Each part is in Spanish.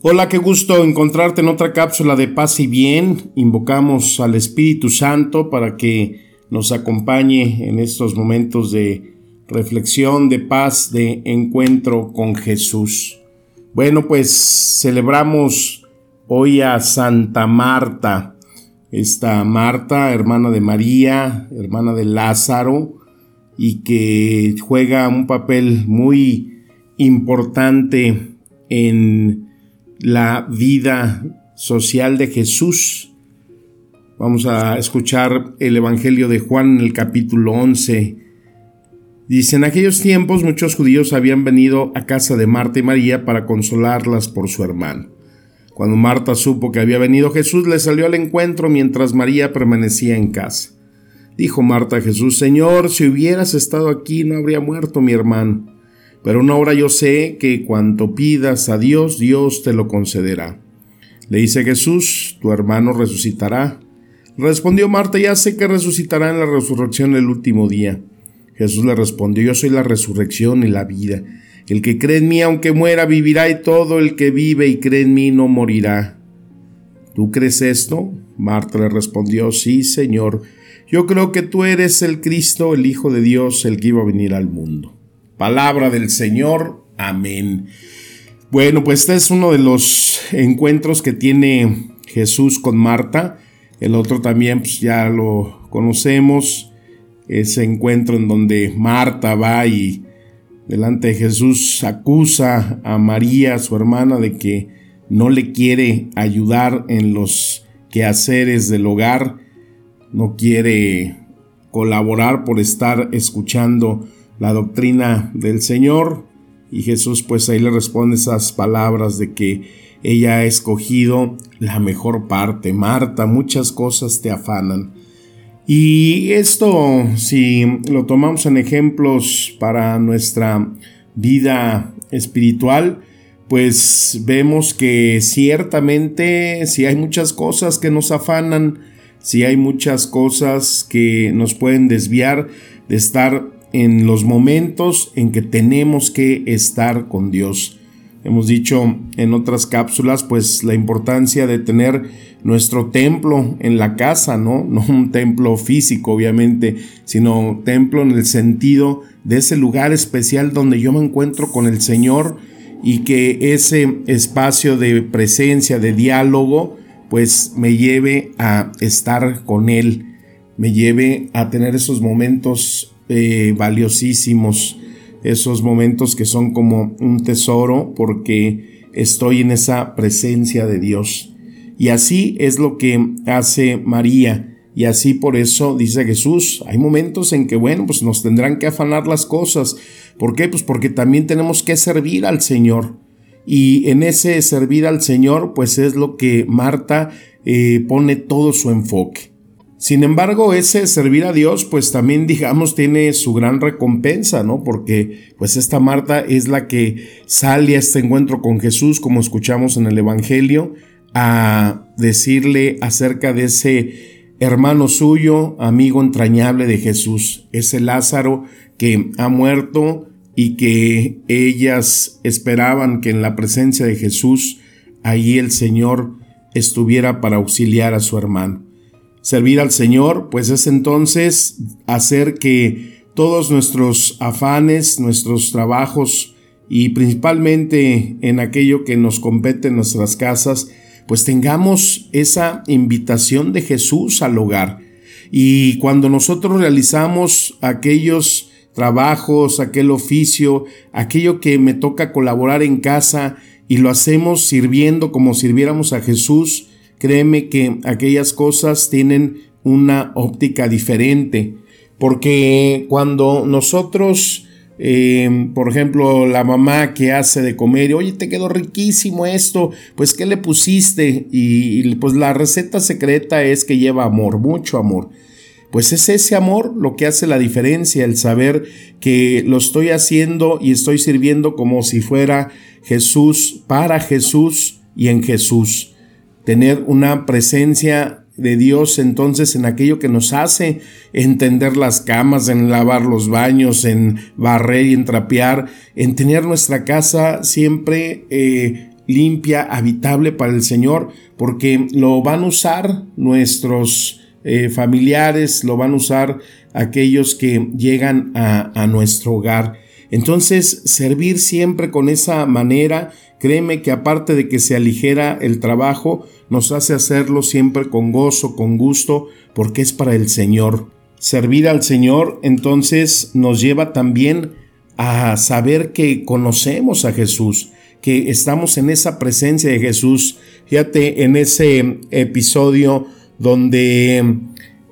Hola, qué gusto encontrarte en otra cápsula de paz y bien. Invocamos al Espíritu Santo para que nos acompañe en estos momentos de reflexión, de paz, de encuentro con Jesús. Bueno, pues celebramos hoy a Santa Marta. Esta Marta, hermana de María, hermana de Lázaro, y que juega un papel muy importante en la vida social de Jesús. Vamos a escuchar el Evangelio de Juan en el capítulo 11. Dice, en aquellos tiempos muchos judíos habían venido a casa de Marta y María para consolarlas por su hermano. Cuando Marta supo que había venido Jesús, le salió al encuentro mientras María permanecía en casa. Dijo Marta a Jesús, Señor, si hubieras estado aquí no habría muerto mi hermano pero ahora yo sé que cuanto pidas a Dios, Dios te lo concederá. Le dice Jesús, tu hermano resucitará. Respondió Marta, ya sé que resucitará en la resurrección el último día. Jesús le respondió, yo soy la resurrección y la vida. El que cree en mí, aunque muera, vivirá, y todo el que vive y cree en mí no morirá. ¿Tú crees esto? Marta le respondió, sí, Señor. Yo creo que tú eres el Cristo, el Hijo de Dios, el que iba a venir al mundo. Palabra del Señor. Amén. Bueno, pues este es uno de los encuentros que tiene Jesús con Marta. El otro también pues ya lo conocemos. Ese encuentro en donde Marta va y delante de Jesús acusa a María, su hermana, de que no le quiere ayudar en los quehaceres del hogar, no quiere colaborar por estar escuchando la doctrina del Señor y Jesús pues ahí le responde esas palabras de que ella ha escogido la mejor parte. Marta, muchas cosas te afanan. Y esto, si lo tomamos en ejemplos para nuestra vida espiritual, pues vemos que ciertamente si hay muchas cosas que nos afanan, si hay muchas cosas que nos pueden desviar de estar en los momentos en que tenemos que estar con Dios. Hemos dicho en otras cápsulas pues la importancia de tener nuestro templo en la casa, ¿no? No un templo físico obviamente, sino templo en el sentido de ese lugar especial donde yo me encuentro con el Señor y que ese espacio de presencia, de diálogo, pues me lleve a estar con Él, me lleve a tener esos momentos eh, valiosísimos, esos momentos que son como un tesoro porque estoy en esa presencia de Dios. Y así es lo que hace María. Y así por eso dice Jesús, hay momentos en que, bueno, pues nos tendrán que afanar las cosas. ¿Por qué? Pues porque también tenemos que servir al Señor. Y en ese servir al Señor, pues es lo que Marta eh, pone todo su enfoque. Sin embargo, ese servir a Dios, pues también digamos tiene su gran recompensa, ¿no? Porque pues esta Marta es la que sale a este encuentro con Jesús, como escuchamos en el Evangelio, a decirle acerca de ese hermano suyo, amigo entrañable de Jesús, ese Lázaro que ha muerto y que ellas esperaban que en la presencia de Jesús, ahí el Señor estuviera para auxiliar a su hermano. Servir al Señor, pues es entonces hacer que todos nuestros afanes, nuestros trabajos y principalmente en aquello que nos compete en nuestras casas, pues tengamos esa invitación de Jesús al hogar. Y cuando nosotros realizamos aquellos trabajos, aquel oficio, aquello que me toca colaborar en casa y lo hacemos sirviendo como sirviéramos a Jesús, créeme que aquellas cosas tienen una óptica diferente, porque cuando nosotros Em, por ejemplo, la mamá que hace de comer, oye, te quedó riquísimo esto, pues ¿qué le pusiste? Y, pues la receta secreta es que lleva amor, mucho amor. Pues es ese amor lo que hace la diferencia, el saber que lo estoy haciendo y estoy sirviendo como si fuera Jesús, para Jesús y en Jesús. Tener una presencia de Dios entonces en aquello que nos hace entender las camas, en lavar los baños, en barrer y en trapear, en tener nuestra casa siempre eh, limpia, habitable para el Señor, porque lo van a usar nuestros eh, familiares, lo van a usar aquellos que llegan a nuestro hogar. Entonces, servir siempre con esa manera, créeme que aparte de que se aligera el trabajo, nos hace hacerlo siempre con gozo, con gusto, porque es para el Señor. Servir al Señor entonces nos lleva también a saber que conocemos a Jesús, que estamos en esa presencia de Jesús. Fíjate en ese episodio donde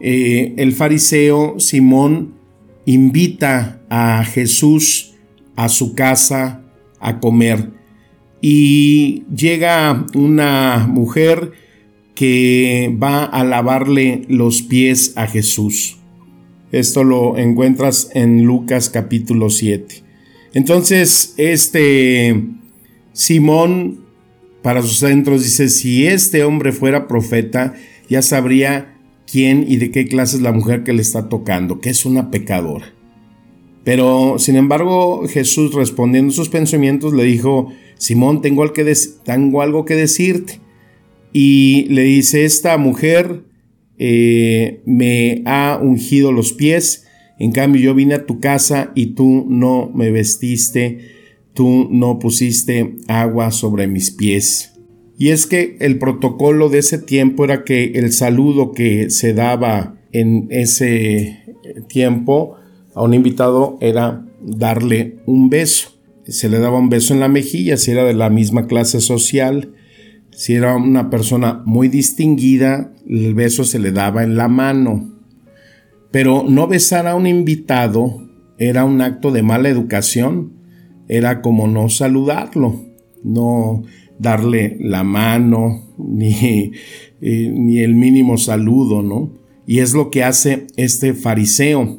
eh, el fariseo Simón invita a Jesús a su casa a comer y llega una mujer que va a lavarle los pies a Jesús. Esto lo encuentras en Lucas capítulo 7. Entonces, este Simón para sus centros dice, si este hombre fuera profeta, ya sabría quién y de qué clase es la mujer que le está tocando, que es una pecadora. Pero, sin embargo, Jesús respondiendo sus pensamientos le dijo, Simón, tengo, algo que decirte. Y le dice, esta mujer eh, me ha ungido los pies, en cambio yo vine a tu casa y tú no me vestiste, tú no pusiste agua sobre mis pies. Y es que el protocolo de ese tiempo era que el saludo que se daba en ese tiempo a un invitado era darle un beso se le daba un beso en la mejilla si era de la misma clase social. Si era una persona muy distinguida, el beso se le daba en la mano. Pero no besar a un invitado era un acto de mala educación, era como no saludarlo, no darle la mano, ni, eh, ni el mínimo saludo, ¿no? Y es lo que hace este fariseo.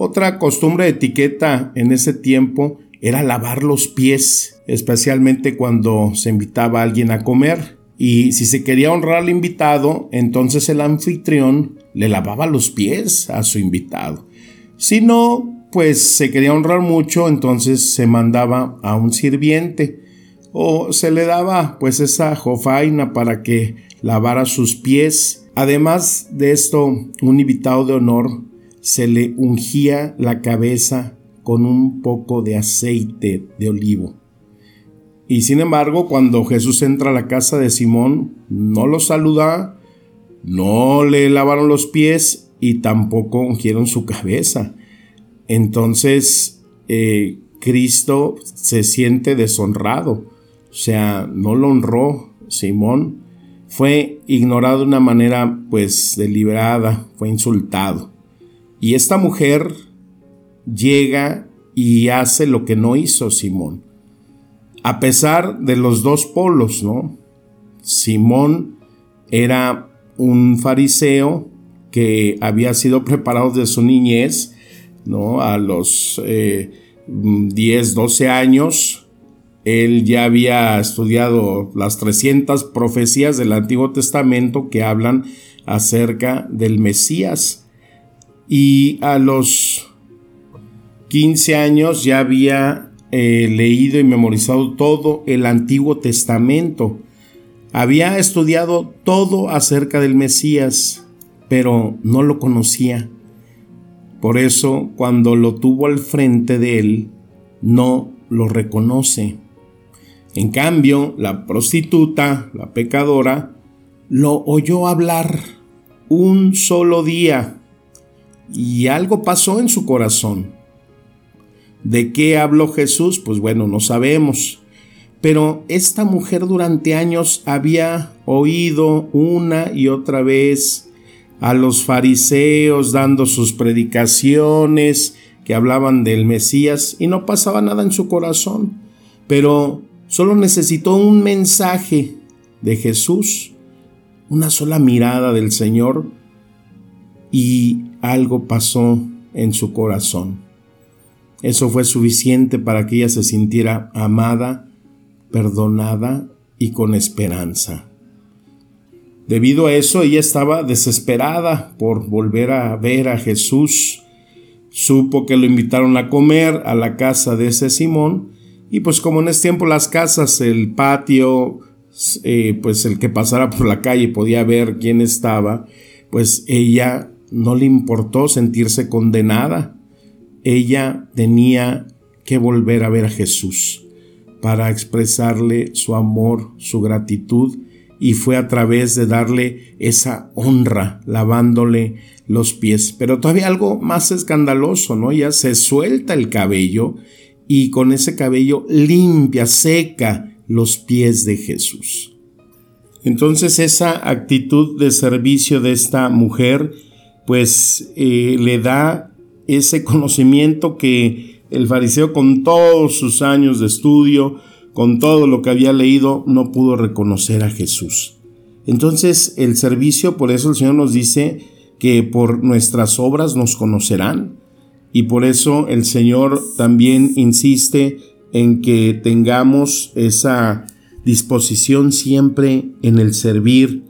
Otra costumbre de etiqueta en ese tiempo era lavar los pies, especialmente cuando se invitaba a alguien a comer. Y si se quería honrar al invitado, entonces el anfitrión le lavaba los pies a su invitado. Si no, pues se quería honrar mucho, entonces se mandaba a un sirviente o se le daba pues esa jofaina para que lavara sus pies. Además de esto, un invitado de honor se le ungía la cabeza con un poco de aceite de olivo. Y sin embargo, cuando Jesús entra a la casa de Simón, no lo saluda, no le lavaron los pies y tampoco ungieron su cabeza. Entonces, eh, Cristo se siente deshonrado, o sea, no lo honró Simón, fue ignorado de una manera pues deliberada, fue insultado. Y esta mujer llega y hace lo que no hizo Simón. A pesar de los dos polos, ¿no? Simón era un fariseo que había sido preparado de su niñez, ¿no? A los 10, eh, 12 años, él ya había estudiado las 300 profecías del Antiguo Testamento que hablan acerca del Mesías. Y a los 15 años ya había eh, leído y memorizado todo el Antiguo Testamento. Había estudiado todo acerca del Mesías, pero no lo conocía. Por eso, cuando lo tuvo al frente de él, no lo reconoce. En cambio, la prostituta, la pecadora, lo oyó hablar un solo día y algo pasó en su corazón. ¿De qué habló Jesús? Pues bueno, no sabemos. Pero esta mujer durante años había oído una y otra vez a los fariseos dando sus predicaciones, que hablaban del Mesías y no pasaba nada en su corazón, pero solo necesitó un mensaje de Jesús, una sola mirada del Señor y algo pasó en su corazón. Eso fue suficiente para que ella se sintiera amada, perdonada y con esperanza. Debido a eso, ella estaba desesperada por volver a ver a Jesús. Supo que lo invitaron a comer a la casa de ese Simón y pues como en ese tiempo las casas, el patio, eh, pues el que pasara por la calle podía ver quién estaba, pues ella no le importó sentirse condenada. Ella tenía que volver a ver a Jesús para expresarle su amor, su gratitud, y fue a través de darle esa honra, lavándole los pies. Pero todavía algo más escandaloso, ¿no? Ya se suelta el cabello y con ese cabello limpia, seca los pies de Jesús. Entonces esa actitud de servicio de esta mujer pues eh, le da ese conocimiento que el fariseo con todos sus años de estudio, con todo lo que había leído, no pudo reconocer a Jesús. Entonces el servicio, por eso el Señor nos dice que por nuestras obras nos conocerán. Y por eso el Señor también insiste en que tengamos esa disposición siempre en el servir,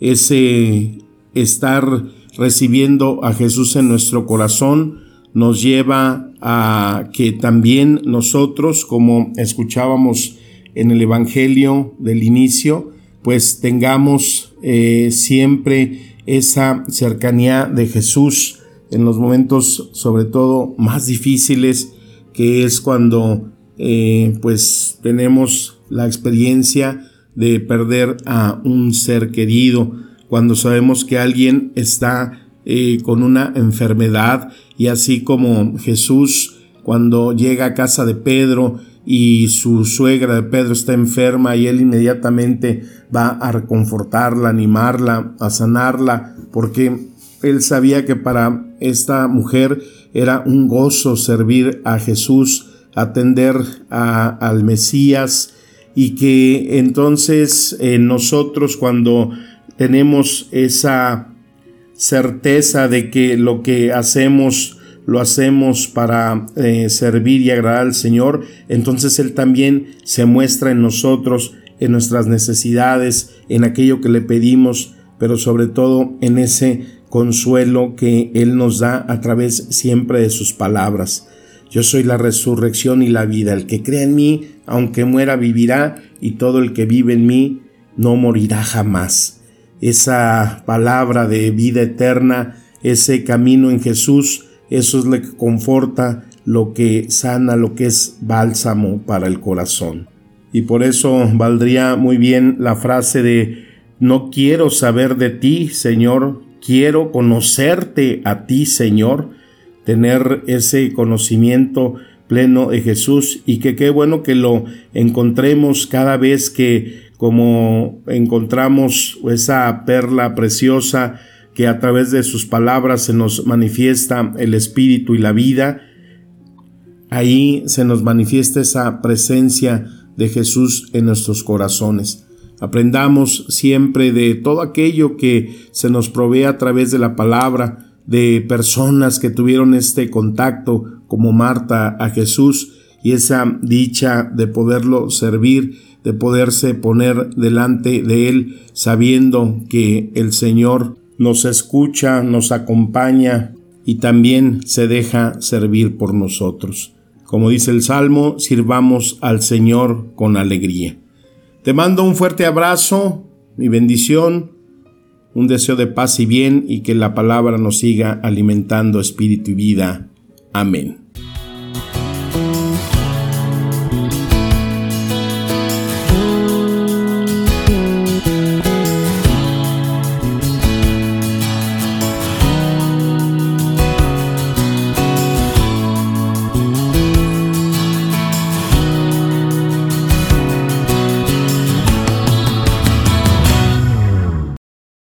ese estar recibiendo a Jesús en nuestro corazón nos lleva a que también nosotros, como escuchábamos en el Evangelio del inicio, pues tengamos eh, siempre esa cercanía de Jesús en los momentos sobre todo más difíciles, que es cuando eh, pues tenemos la experiencia de perder a un ser querido, cuando sabemos que alguien está eh, con una enfermedad y así como Jesús cuando llega a casa de Pedro y su suegra de Pedro está enferma y él inmediatamente va a reconfortarla, animarla, a sanarla, porque él sabía que para esta mujer era un gozo servir a Jesús, atender al Mesías y que entonces eh, nosotros cuando tenemos esa certeza de que lo que hacemos lo hacemos para eh, servir y agradar al Señor, entonces Él también se muestra en nosotros, en nuestras necesidades, en aquello que le pedimos, pero sobre todo en ese consuelo que Él nos da a través siempre de sus palabras. Yo soy la resurrección y la vida. El que cree en mí, aunque muera, vivirá, y todo el que vive en mí, no morirá jamás esa palabra de vida eterna, ese camino en Jesús, eso es lo que conforta, lo que sana, lo que es bálsamo para el corazón. Y por eso valdría muy bien la frase de no quiero saber de ti, Señor, quiero conocerte a ti, Señor, tener ese conocimiento pleno de Jesús y que qué bueno que lo encontremos cada vez que como encontramos esa perla preciosa que a través de sus palabras se nos manifiesta el espíritu y la vida, ahí se nos manifiesta esa presencia de Jesús en nuestros corazones. Aprendamos siempre de todo aquello que se nos provee a través de la palabra, de personas que tuvieron este contacto como Marta a Jesús y esa dicha de poderlo servir de poderse poner delante de Él sabiendo que el Señor nos escucha, nos acompaña y también se deja servir por nosotros. Como dice el Salmo, sirvamos al Señor con alegría. Te mando un fuerte abrazo, mi bendición, un deseo de paz y bien y que la palabra nos siga alimentando espíritu y vida. Amén.